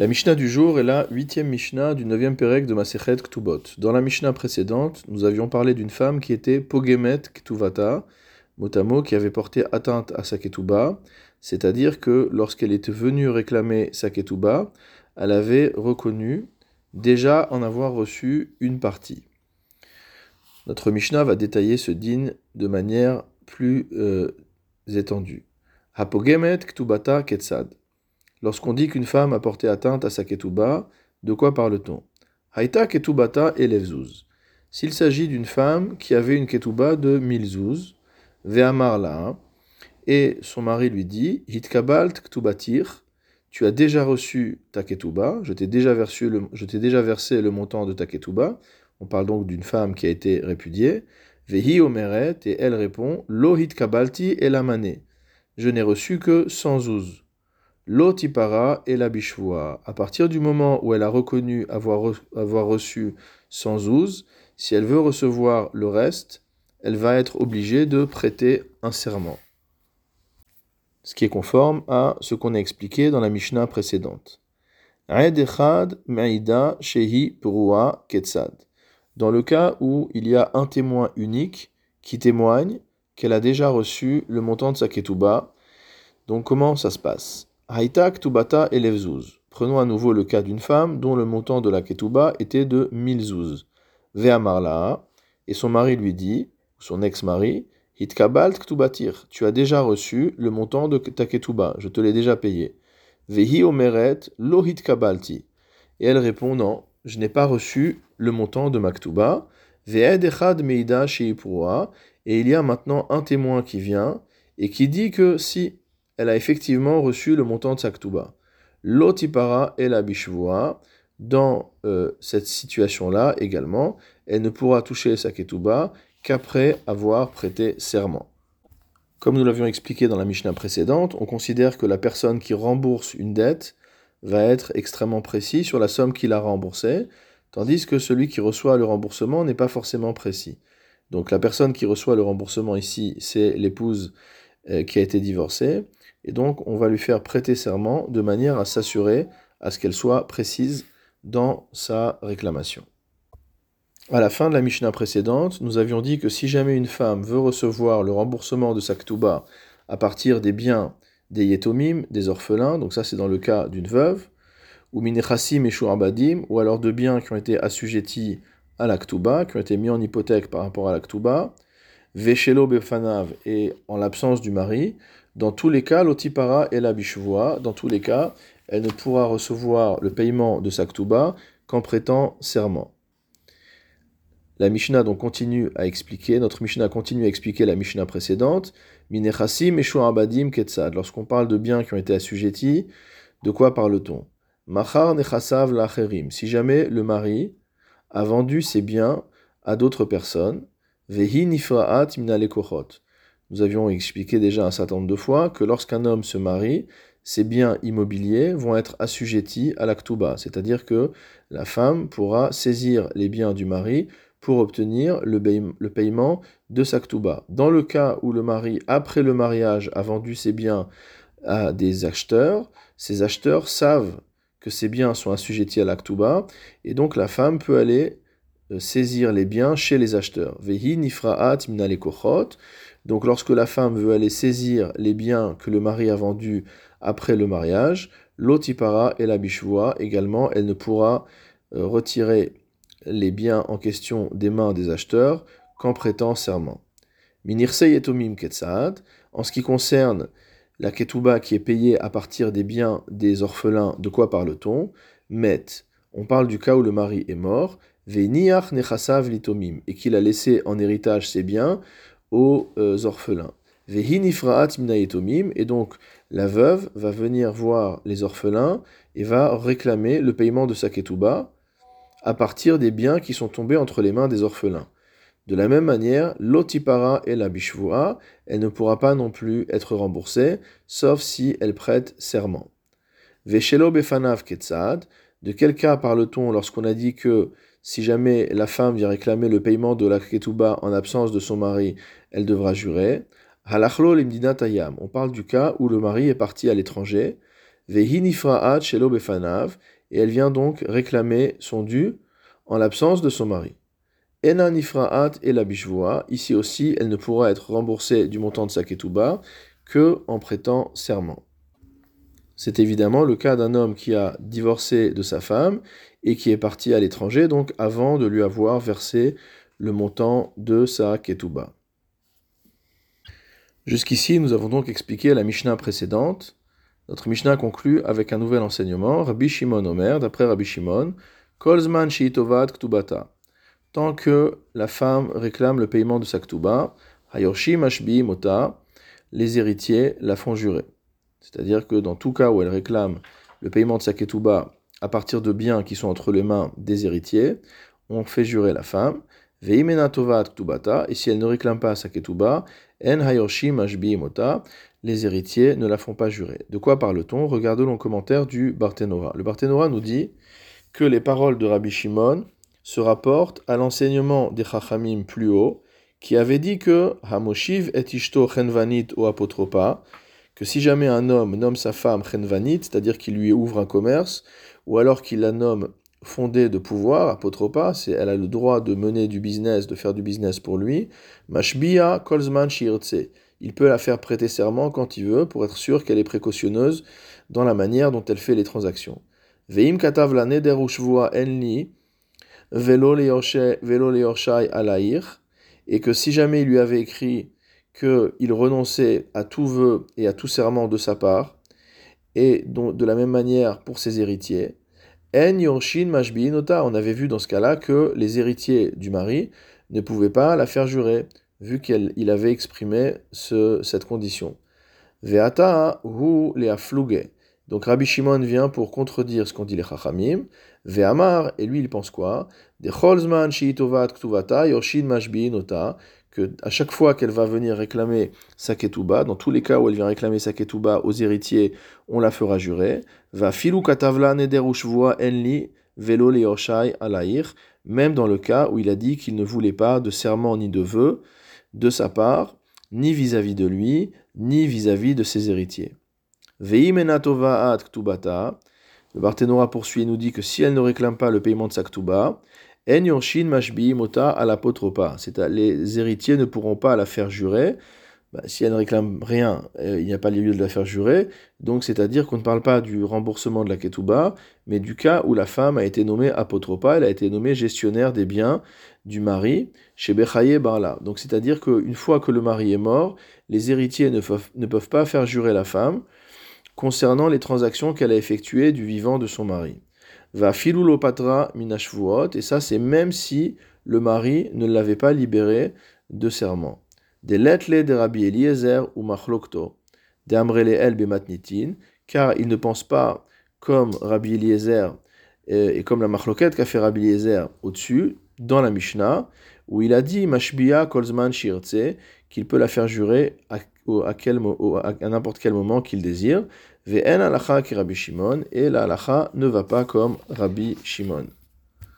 La Mishnah du jour est la huitième Mishnah du neuvième Pérec de Masechet Ktubot. Dans la Mishnah précédente, nous avions parlé d'une femme qui était Pogemet Ktuvata, motamo qui avait porté atteinte à sa Ketuba, c'est-à-dire que lorsqu'elle était venue réclamer sa Ketuba, elle avait reconnu déjà en avoir reçu une partie. Notre Mishnah va détailler ce din de manière plus euh, étendue. Hapogemet Ktubata Ketsad. Lorsqu'on dit qu'une femme a porté atteinte à sa ketouba, de quoi parle-t-on? Haïta ketubata elevzuz. S'il s'agit d'une femme qui avait une ketouba de mille zouz, ve'amar et son mari lui dit Hitkabalt ktubatir, tu as déjà reçu ta ketouba, je t'ai déjà, versé le, déjà versé le montant de ta ketouba. On parle donc d'une femme qui a été répudiée. Vehi omeret, et elle répond Lo hitkabalti elamane. Je n'ai reçu que 100 zouz. L'otipara et la bishvoa. À partir du moment où elle a reconnu avoir, avoir reçu 112, si elle veut recevoir le reste, elle va être obligée de prêter un serment. Ce qui est conforme à ce qu'on a expliqué dans la Mishnah précédente. Dans le cas où il y a un témoin unique qui témoigne qu'elle a déjà reçu le montant de sa ketouba, donc comment ça se passe? Haïtak Tubata et Prenons à nouveau le cas d'une femme dont le montant de la ketuba était de 1000 zouz. Ve'amarla, et son mari lui dit, son ex-mari, Hitkabalt Ktubatir, tu as déjà reçu le montant de ta ketuba, je te l'ai déjà payé. Vehi omeret lo hitkabalti. Et elle répond, non, je n'ai pas reçu le montant de ma ketuba. Ve'ed echad meida et il y a maintenant un témoin qui vient et qui dit que si elle a effectivement reçu le montant de sa ktuba. L'otipara et la bishvoa, dans euh, cette situation-là également, elle ne pourra toucher sa ketuba qu'après avoir prêté serment. Comme nous l'avions expliqué dans la Mishnah précédente, on considère que la personne qui rembourse une dette va être extrêmement précis sur la somme qu'il a remboursée, tandis que celui qui reçoit le remboursement n'est pas forcément précis. Donc la personne qui reçoit le remboursement ici, c'est l'épouse qui a été divorcée, et donc, on va lui faire prêter serment de manière à s'assurer à ce qu'elle soit précise dans sa réclamation. À la fin de la Mishnah précédente, nous avions dit que si jamais une femme veut recevoir le remboursement de sa ktuba à partir des biens des yetomim, des orphelins, donc ça c'est dans le cas d'une veuve, ou minechassim et abadim, ou alors de biens qui ont été assujettis à la ktuba, qui ont été mis en hypothèque par rapport à la ktuba, veshelo befanav, et en l'absence du mari, dans tous les cas, l'otipara et la bishvoa, dans tous les cas, elle ne pourra recevoir le paiement de sa ktuba qu'en prêtant serment. La Mishnah donc continue à expliquer, notre Mishnah continue à expliquer la Mishnah précédente, Minechasim et Abadim Ketsad. Lorsqu'on parle de biens qui ont été assujettis, de quoi parle-t-on? Machar Nechasav Lacherim. Si jamais le mari a vendu ses biens à d'autres personnes, Nous avions expliqué déjà un certain nombre de fois que lorsqu'un homme se marie, ses biens immobiliers vont être assujettis à l'aktuba, c'est-à-dire que la femme pourra saisir les biens du mari pour obtenir le, paiement de sa ktuba. Dans le cas où le mari, après le mariage, a vendu ses biens à des acheteurs, ces acheteurs savent que ces biens sont assujettis à l'aktuba, et donc la femme peut aller saisir les biens chez les acheteurs. Vehi nifraat donc lorsque la femme veut aller saisir les biens que le mari a vendus après le mariage, l'otipara et la bishvoa également, elle ne pourra euh, retirer les biens en question des mains des acheteurs qu'en prêtant serment. Minirse yetomim ketsaad, en ce qui concerne la ketuba qui est payée à partir des biens des orphelins, de quoi parle-t-on? Met, on parle du cas où le mari est mort, nechasav et qu'il a laissé en héritage ses biens aux euh, orphelins. Et donc la veuve va venir voir les orphelins et va réclamer le paiement de sa ketouba à partir des biens qui sont tombés entre les mains des orphelins. De la même manière, l'otipara et la bishvoa, elle ne pourra pas non plus être remboursée, sauf si elle prête serment. Veshelo befanav ketzad, de quel cas parle-t-on lorsqu'on a dit que si jamais la femme vient réclamer le paiement de la ketouba en absence de son mari, elle devra jurer? Halachlo limdina. On parle du cas où le mari est parti à l'étranger. vehinifraat shelo befanav, et elle vient donc réclamer son dû en l'absence de son mari. Ena nifraat et ici aussi, elle ne pourra être remboursée du montant de sa ketouba que en prêtant serment. C'est évidemment le cas d'un homme qui a divorcé de sa femme et qui est parti à l'étranger, donc avant de lui avoir versé le montant de sa ketouba. Jusqu'ici, nous avons donc expliqué la Mishnah précédente. Notre Mishnah conclut avec un nouvel enseignement. Rabbi Shimon Omer, d'après Rabbi Shimon, Kolzman Shiitovad Ktubata. Tant que la femme réclame le paiement de sa Ktuba, Hayorshi Mashbi Mota, les héritiers la font jurer. C'est-à-dire que dans tout cas où elle réclame le paiement de sa Ketuba à partir de biens qui sont entre les mains des héritiers, on fait jurer la femme. Et si elle ne réclame pas sa Ketuba, En les héritiers ne la font pas jurer. De quoi parle-t-on? Regardons le commentaire du Barthénora. Le Barthénora nous dit que les paroles de Rabbi Shimon se rapportent à l'enseignement des Chachamim plus haut, qui avait dit que Hamoshiv et Ishto ou Apotropa, que si jamais un homme nomme sa femme Chenvanit, c'est-à-dire qu'il lui ouvre un commerce, ou alors qu'il la nomme fondée de pouvoir, Apotropa, c'est elle a le droit de mener du business, de faire du business pour lui, Mashbia Kolzman il peut la faire prêter serment quand il veut pour être sûr qu'elle est précautionneuse dans la manière dont elle fait les transactions. Veim katav enli velo alair et que si jamais il lui avait écrit qu'il renonçait à tout vœu et à tout serment de sa part, et de la même manière pour ses héritiers, en yorshin on avait vu dans ce cas-là que les héritiers du mari ne pouvaient pas la faire jurer vu qu'il avait exprimé cette condition. Veata hu Donc Rabbi Shimon vient pour contredire ce qu'ont dit les Chachamim. Ve'amar, et lui il pense quoi? De cholzman shiitovat ktuvata yoshin mashbi nota à chaque fois qu'elle va venir réclamer sa ketuba, dans tous les cas où elle vient réclamer sa ketuba aux héritiers, on la fera jurer. Va filu katavla enli velo alair, même dans le cas où il a dit qu'il ne voulait pas de serment ni de vœux, de sa part, ni vis-à-vis de lui, ni vis-à-vis de ses héritiers. ktubata. Le Barthénora poursuit et nous dit que si elle ne réclame pas le paiement de sa ktuba, en yorshin mashbi mota alapotropa. Les héritiers ne pourront pas la faire jurer. Bah, si elle ne réclame rien, euh, il n'y a pas lieu de la faire jurer. Donc, c'est-à-dire qu'on ne parle pas du remboursement de la ketouba, mais du cas où la femme a été nommée apotropa, elle a été nommée gestionnaire des biens du mari chez Bechaye Barla. Donc c'est-à-dire qu'une fois que le mari est mort, les héritiers ne peuvent, pas faire jurer la femme concernant les transactions qu'elle a effectuées du vivant de son mari. Va filulopatra minashvuot, et ça c'est même si le mari ne l'avait pas libéré de serment. Des lettres de Rabbi Eliezer ou Machlokto, de Amrele el bematnitin, car il ne pense pas comme Rabbi Eliezer et comme la Machloket qu'a fait Rabbi Eliezer au-dessus, dans la Mishnah, où il a dit Mashbiya Kolzman Shirtse, qu'il peut la faire jurer à, n'importe quel moment qu'il désire. Ve'en alacha ki Rabbi Shimon, et la halacha ne va pas comme Rabbi Shimon.